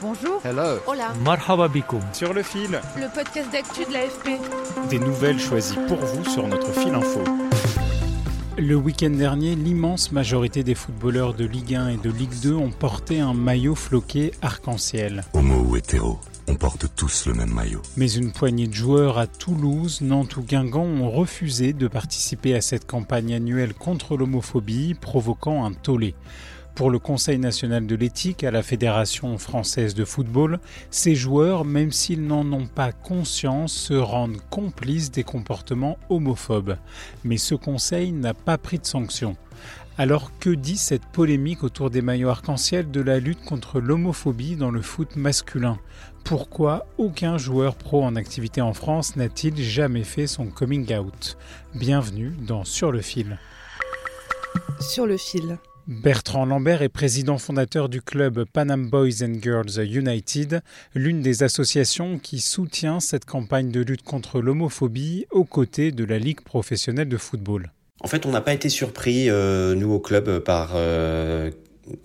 Bonjour. Hello. Hola. Marhaba. Sur le fil, Le podcast d'actu de l'AFP. des nouvelles choisies pour vous sur notre fil info. Le week-end dernier, l'immense majorité des footballeurs de Ligue 1 et de Ligue 2 ont porté un maillot floqué arc-en-ciel. Homo ou hétéro, on porte tous le même maillot. Mais une poignée de joueurs à Toulouse, Nantes ou Guingamp ont refusé de participer à cette campagne annuelle contre l'homophobie, provoquant un tollé. Pour le Conseil national de l'éthique à la Fédération française de football, ces joueurs, même s'ils n'en ont pas conscience, se rendent complices des comportements homophobes. Mais ce Conseil n'a pas pris de sanctions. Alors que dit cette polémique autour des maillots arc-en-ciel de la lutte contre l'homophobie dans le foot masculin? Pourquoi aucun joueur pro en activité en France n'a-t-il jamais fait son coming out? Bienvenue dans Sur le fil. Sur le fil. Bertrand Lambert est président fondateur du club Panam Boys and Girls United, l'une des associations qui soutient cette campagne de lutte contre l'homophobie aux côtés de la Ligue professionnelle de football. En fait, on n'a pas été surpris, euh, nous au club, par euh,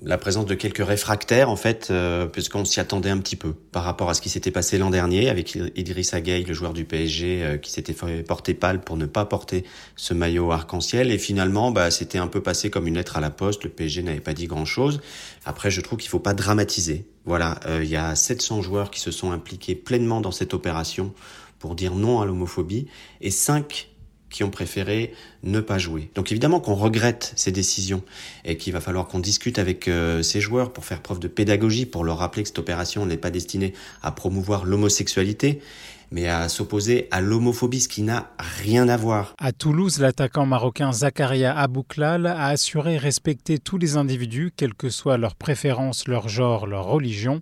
la présence de quelques réfractaires, en fait, euh, puisqu'on s'y attendait un petit peu par rapport à ce qui s'était passé l'an dernier avec Idrissa Gueye, le joueur du PSG, euh, qui s'était fait porter pâle pour ne pas porter ce maillot arc-en-ciel. Et finalement, bah, c'était un peu passé comme une lettre à la poste. Le PSG n'avait pas dit grand-chose. Après, je trouve qu'il faut pas dramatiser. Voilà, euh, il y a 700 joueurs qui se sont impliqués pleinement dans cette opération pour dire non à l'homophobie et 5 qui ont préféré ne pas jouer. Donc évidemment qu'on regrette ces décisions et qu'il va falloir qu'on discute avec euh, ces joueurs pour faire preuve de pédagogie, pour leur rappeler que cette opération n'est pas destinée à promouvoir l'homosexualité, mais à s'opposer à l'homophobie, ce qui n'a rien à voir. À Toulouse, l'attaquant marocain Zakaria Abouklal a assuré respecter tous les individus, quelles que soient leurs préférences, leur genre, leur religion,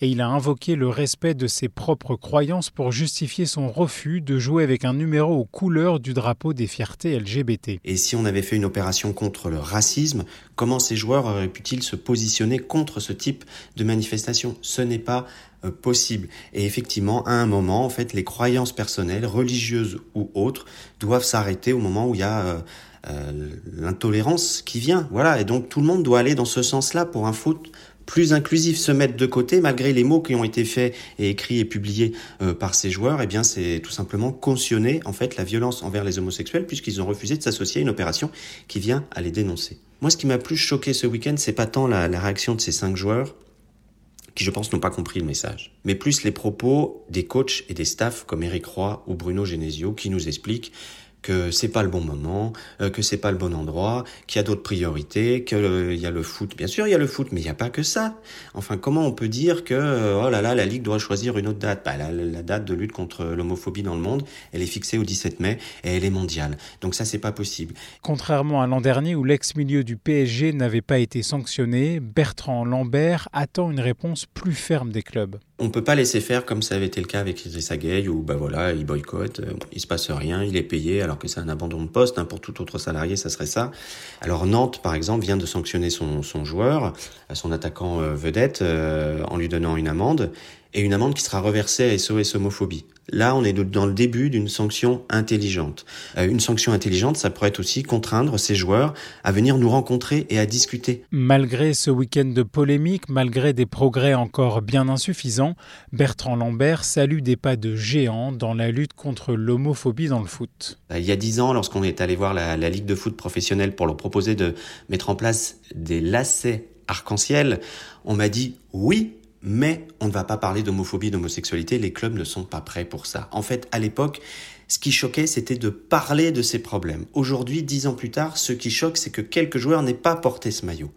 et il a invoqué le respect de ses propres croyances pour justifier son refus de jouer avec un numéro aux couleurs du drapeau des fiertés LGBT. Et si on avait fait une opération contre le racisme, comment ces joueurs auraient pu-ils se positionner contre ce type de manifestation? Ce n'est pas euh, possible. Et effectivement, à un moment, en fait, les croyances personnelles, religieuses ou autres, doivent s'arrêter au moment où il y a euh, euh, l'intolérance qui vient. Voilà. Et donc tout le monde doit aller dans ce sens-là pour un foot plus inclusif, se mettre de côté malgré les mots qui ont été faits et écrits et publiés euh, par ces joueurs. Eh bien, c'est tout simplement cautionner en fait la violence envers les homosexuels puisqu'ils ont refusé de s'associer à une opération qui vient à les dénoncer. Moi, ce qui m'a plus choqué ce week-end, c'est pas tant la, la réaction de ces cinq joueurs qui je pense n'ont pas compris le message, mais plus les propos des coachs et des staffs comme Eric Roy ou Bruno Genesio qui nous expliquent que c'est pas le bon moment, euh, que c'est pas le bon endroit, qu'il y a d'autres priorités, qu'il euh, y a le foot. Bien sûr, il y a le foot, mais il n'y a pas que ça. Enfin, comment on peut dire que euh, oh là là, la ligue doit choisir une autre date? Bah, la, la date de lutte contre l'homophobie dans le monde, elle est fixée au 17 mai et elle est mondiale. Donc ça, c'est pas possible. Contrairement à l'an dernier où l'ex-milieu du PSG n'avait pas été sanctionné, Bertrand Lambert attend une réponse plus ferme des clubs. On peut pas laisser faire comme ça avait été le cas avec Idrissa Gueye où bah voilà, il boycotte, il se passe rien, il est payé alors que c'est un abandon de poste. Hein, pour tout autre salarié, ça serait ça. Alors Nantes, par exemple, vient de sanctionner son, joueur, son attaquant euh, vedette, euh, en lui donnant une amende et une amende qui sera reversée à SOS homophobie. Là, on est dans le début d'une sanction intelligente. Euh, une sanction intelligente, ça pourrait être aussi contraindre ces joueurs à venir nous rencontrer et à discuter. Malgré ce week-end de polémique, malgré des progrès encore bien insuffisants, Bertrand Lambert salue des pas de géant dans la lutte contre l'homophobie dans le foot. Il y a dix ans, lorsqu'on est allé voir la, la Ligue de foot professionnelle pour leur proposer de mettre en place des lacets arc-en-ciel, on m'a dit oui, mais on ne va pas parler d'homophobie, d'homosexualité, les clubs ne sont pas prêts pour ça. En fait, à l'époque, ce qui choquait, c'était de parler de ces problèmes. Aujourd'hui, dix ans plus tard, ce qui choque, c'est que quelques joueurs n'aient pas porté ce maillot.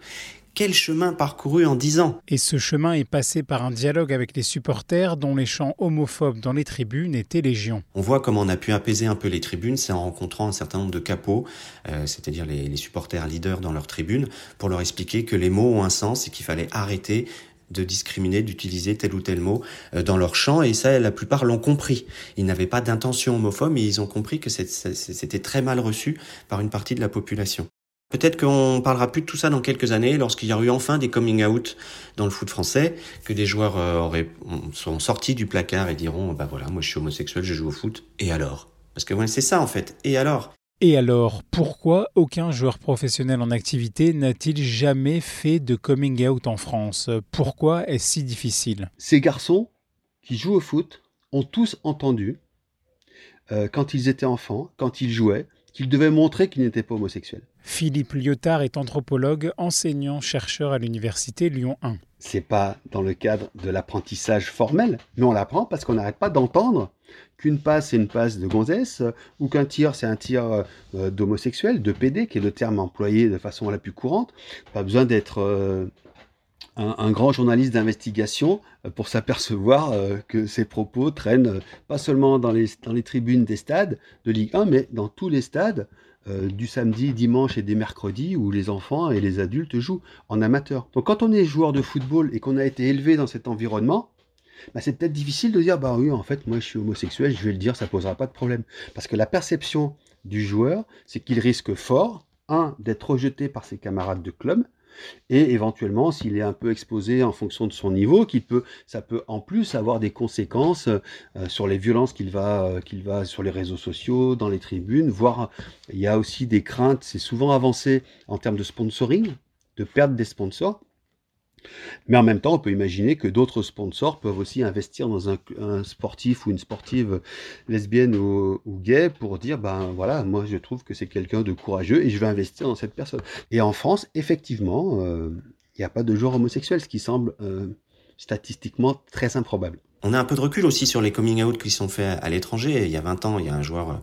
Quel chemin parcouru en dix ans? Et ce chemin est passé par un dialogue avec les supporters dont les chants homophobes dans les tribunes étaient légion. On voit comment on a pu apaiser un peu les tribunes, c'est en rencontrant un certain nombre de capots, euh, c'est-à-dire les, les supporters leaders dans leurs tribunes, pour leur expliquer que les mots ont un sens et qu'il fallait arrêter de discriminer, d'utiliser tel ou tel mot euh, dans leur chant, et ça, la plupart l'ont compris. Ils n'avaient pas d'intention homophobe, mais ils ont compris que c'était très mal reçu par une partie de la population. Peut-être qu'on parlera plus de tout ça dans quelques années, lorsqu'il y aura eu enfin des coming out dans le foot français, que des joueurs euh, auraient, sont sortis du placard et diront, bah voilà, moi je suis homosexuel, je joue au foot, et alors? Parce que c'est ça en fait, et alors? Et alors, pourquoi aucun joueur professionnel en activité n'a-t-il jamais fait de coming out en France? Pourquoi est-ce si difficile? Ces garçons qui jouent au foot ont tous entendu, euh, quand ils étaient enfants, quand ils jouaient, qu'ils devaient montrer qu'ils n'étaient pas homosexuels. Philippe Lyotard est anthropologue, enseignant, chercheur à l'université Lyon 1. C'est pas dans le cadre de l'apprentissage formel, mais on l'apprend parce qu'on n'arrête pas d'entendre qu'une passe c'est une passe de gonzesse ou qu'un tir c'est un tir euh, d'homosexuel, de PD, qui est le terme employé de façon la plus courante. Pas besoin d'être euh, un, grand journaliste d'investigation euh, pour s'apercevoir que ces propos traînent pas seulement dans les, tribunes des stades de Ligue 1, mais dans tous les stades euh, du samedi, dimanche et des mercredis où les enfants et les adultes jouent en amateur. Donc quand on est joueur de football et qu'on a été élevé dans cet environnement, bah, c'est peut-être difficile de dire bah oui en fait moi je suis homosexuel, je vais le dire, ça posera pas de problème. Parce que la perception du joueur, c'est qu'il risque fort, un, d'être rejeté par ses camarades de club, et éventuellement s'il est un peu exposé en fonction de son niveau, qu'il peut, ça peut en plus avoir des conséquences euh, sur les violences qu'il va, euh, qu'il va sur les réseaux sociaux, dans les tribunes, voire il y a aussi des craintes, c'est souvent avancé en termes de sponsoring, de perdre des sponsors. Mais en même temps, on peut imaginer que d'autres sponsors peuvent aussi investir dans un, sportif ou une sportive lesbienne ou, gay pour dire, ben voilà, moi je trouve que c'est quelqu'un de courageux et je vais investir dans cette personne. Et en France, effectivement, euh, il n'y a pas de genre homosexuel, ce qui semble euh, statistiquement très improbable. On a un peu de recul aussi sur les coming out qui sont faits à l'étranger. Il y a 20 ans, il y a un joueur euh,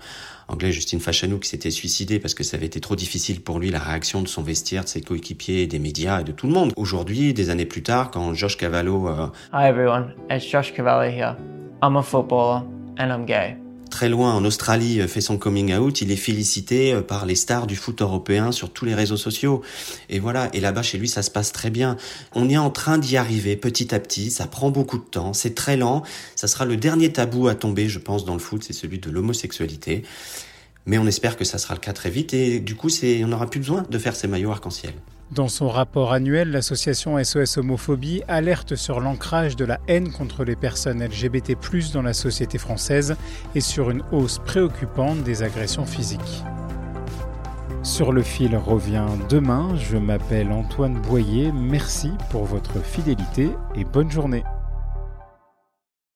anglais, Justin Fachanou, qui s'était suicidé parce que ça avait été trop difficile pour lui la réaction de son vestiaire, de ses coéquipiers, des médias et de tout le monde. Aujourd'hui, des années plus tard, quand Josh Cavallo... Euh, Hi everyone, it's Josh Cavallo here. I'm a footballer and I'm gay très loin en Australie euh, fait son coming out, il est félicité euh, par les stars du foot européen sur tous les réseaux sociaux. Et voilà, et là-bas chez lui ça se passe très bien. On est en train d'y arriver petit à petit, ça prend beaucoup de temps, c'est très lent, ça sera le dernier tabou à tomber je pense dans le foot, c'est celui de l'homosexualité. Mais on espère que ça sera le cas très vite et du coup c'est on n'aura plus besoin de faire ces maillots arc-en-ciel. Dans son rapport annuel, l'association SOS Homophobie alerte sur l'ancrage de la haine contre les personnes LGBT+ dans la société française et sur une hausse préoccupante des agressions physiques. Sur le fil revient demain, je m'appelle Antoine Boyer, merci pour votre fidélité et bonne journée.